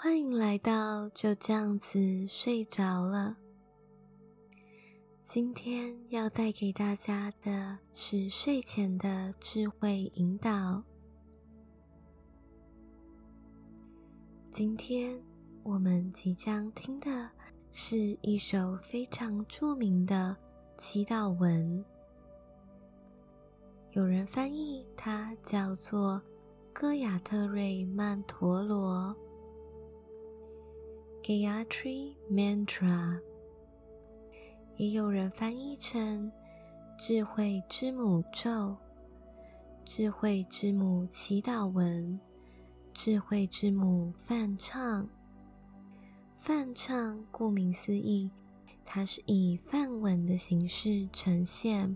欢迎来到就这样子睡着了。今天要带给大家的是睡前的智慧引导。今天我们即将听的是一首非常著名的祈祷文，有人翻译它叫做《戈雅特瑞曼陀罗》（Gayatri Mantra），也有人翻译成“智慧之母咒”“智慧之母祈祷文”。智慧之母梵唱，梵唱顾名思义，它是以梵文的形式呈现。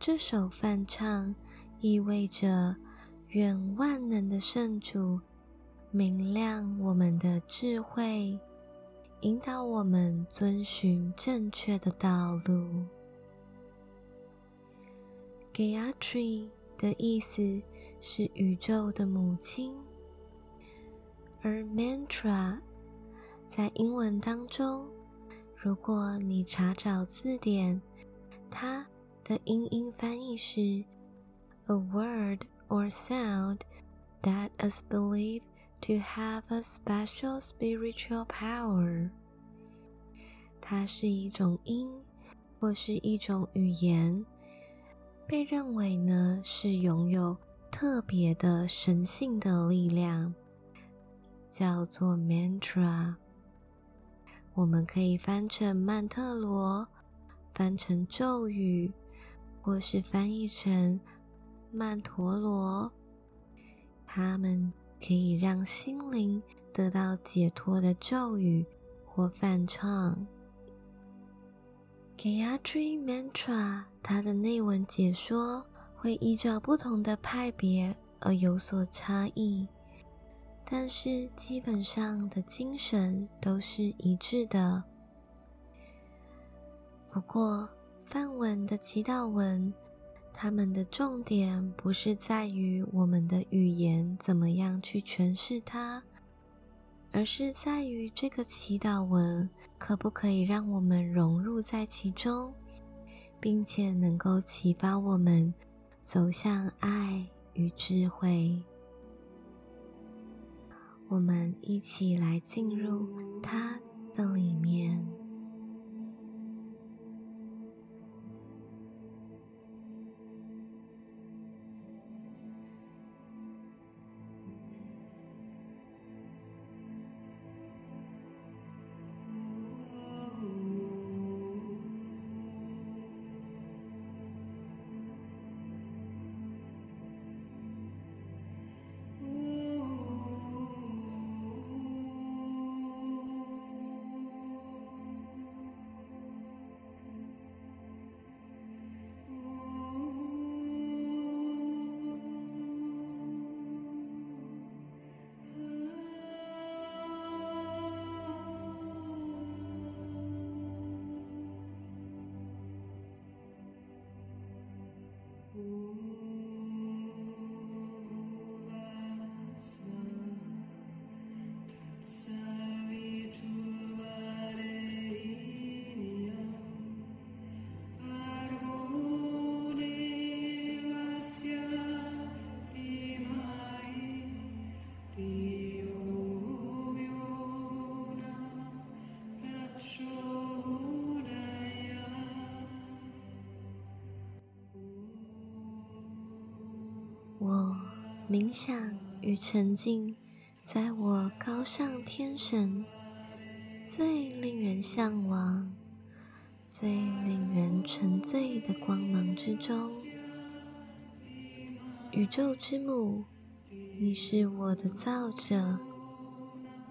这首梵唱意味着愿万能的圣主明亮我们的智慧，引导我们遵循正确的道路。Gayatri。的意思是宇宙的母亲，而 mantra 在英文当中，如果你查找字典，它的英音翻译是 a word or sound that is believed to have a special spiritual power。它是一种音，或是一种语言。被认为呢是拥有特别的神性的力量，叫做 mantra。我们可以翻成曼特罗，翻成咒语，或是翻译成曼陀罗。它们可以让心灵得到解脱的咒语或梵唱。Gayatri Mantra，它的内文解说会依照不同的派别而有所差异，但是基本上的精神都是一致的。不过，梵文的祈祷文，它们的重点不是在于我们的语言怎么样去诠释它。而是在于这个祈祷文可不可以让我们融入在其中，并且能够启发我们走向爱与智慧。我们一起来进入它的里面。冥想与沉浸在我高尚天神最令人向往、最令人沉醉的光芒之中。宇宙之母，你是我的造者，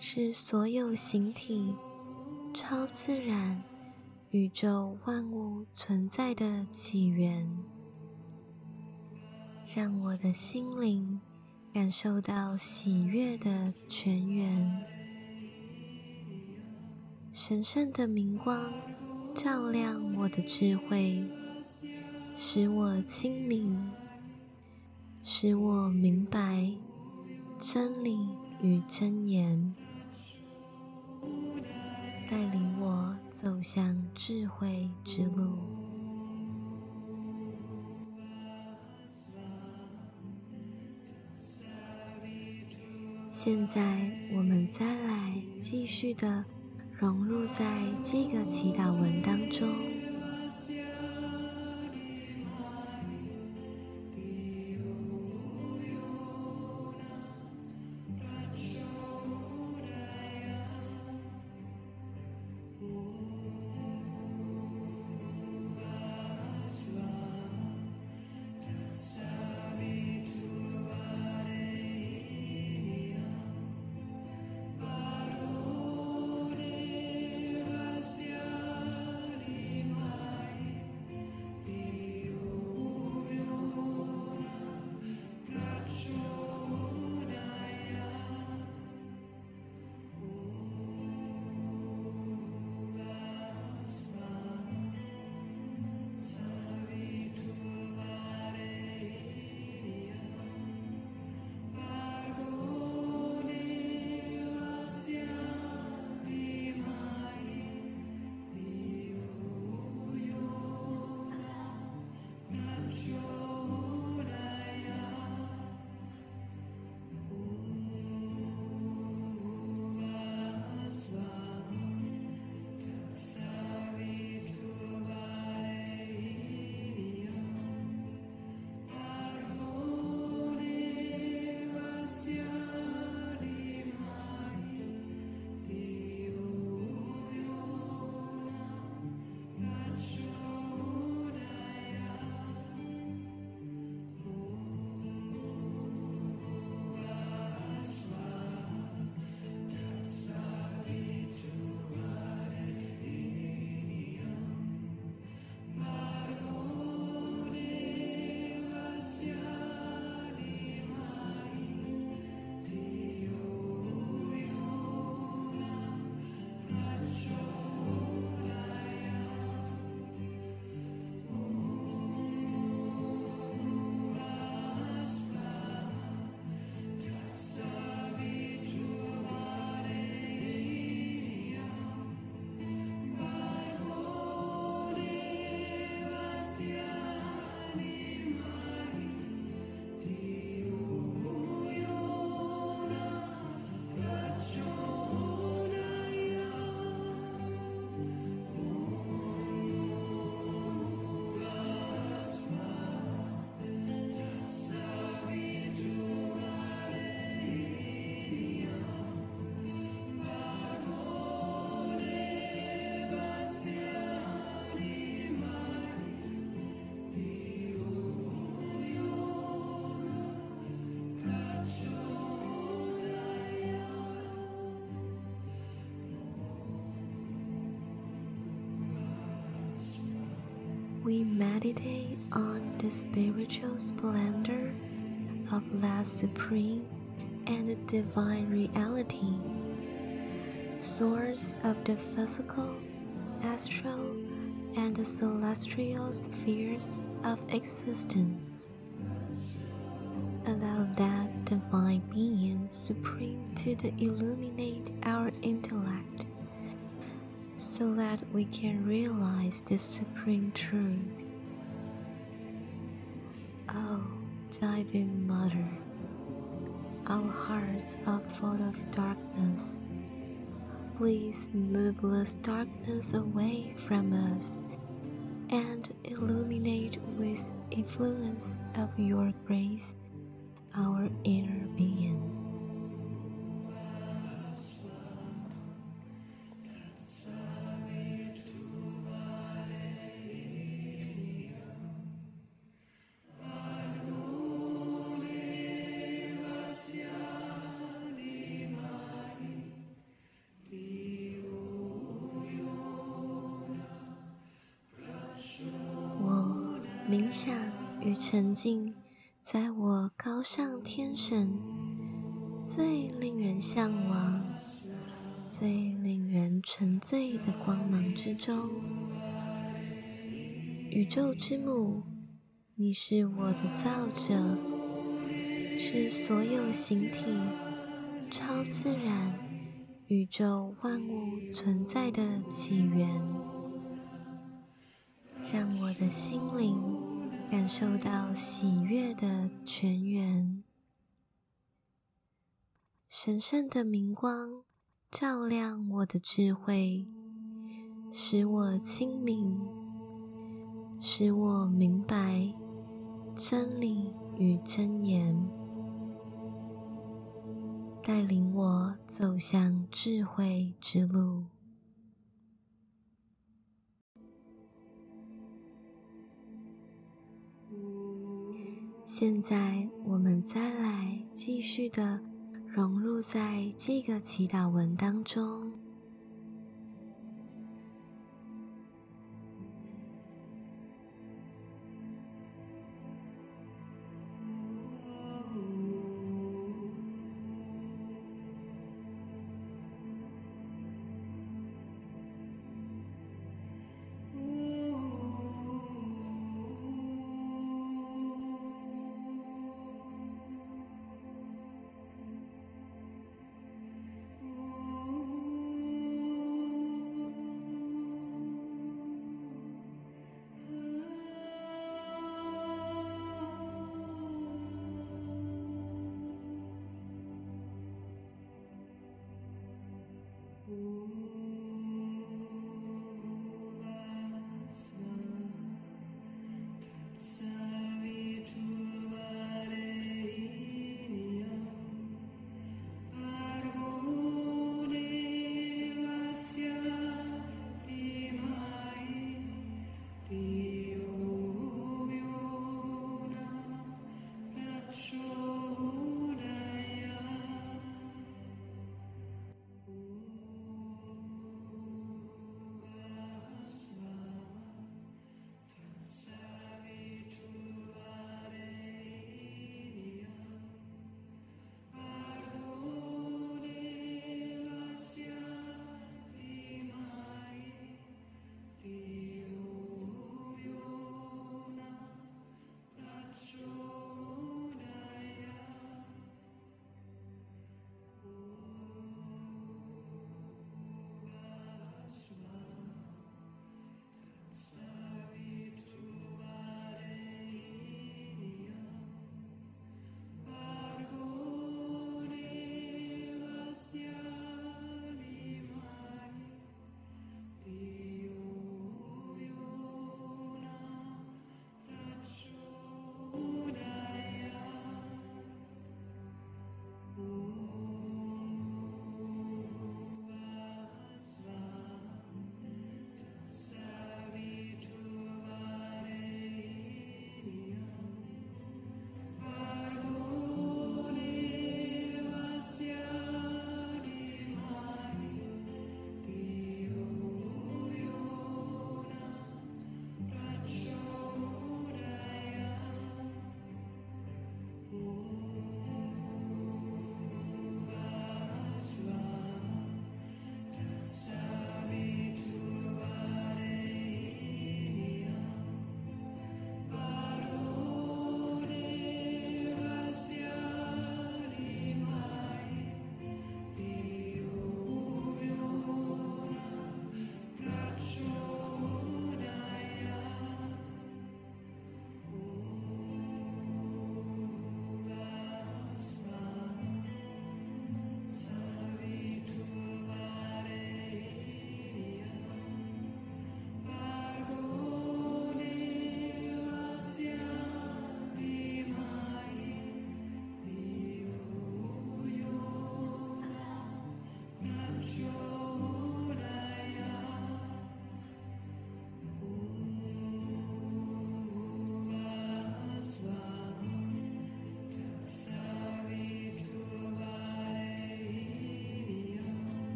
是所有形体、超自然、宇宙万物存在的起源。让我的心灵感受到喜悦的泉源，神圣的明光照亮我的智慧，使我清明，使我明白真理与真言，带领我走向智慧之路。现在，我们再来继续的融入在这个祈祷文当中。Meditate on the spiritual splendor of last supreme and divine reality, source of the physical, astral, and the celestial spheres of existence. Allow that divine being supreme to illuminate our intellect so that we can realize this supreme truth. Oh, Divine Mother, our hearts are full of darkness. Please move this darkness away from us and illuminate with influence of your grace our inner being. 冥想与沉浸，在我高尚天神、最令人向往、最令人沉醉的光芒之中。宇宙之母，你是我的造者，是所有形体、超自然、宇宙万物存在的起源，让我的心灵感受到喜悦的泉源。神圣的明光照亮我的智慧，使我清明，使我明白真理与真言，带领我走向智慧之路。现在，我们再来继续的。融入在这个祈祷文当中，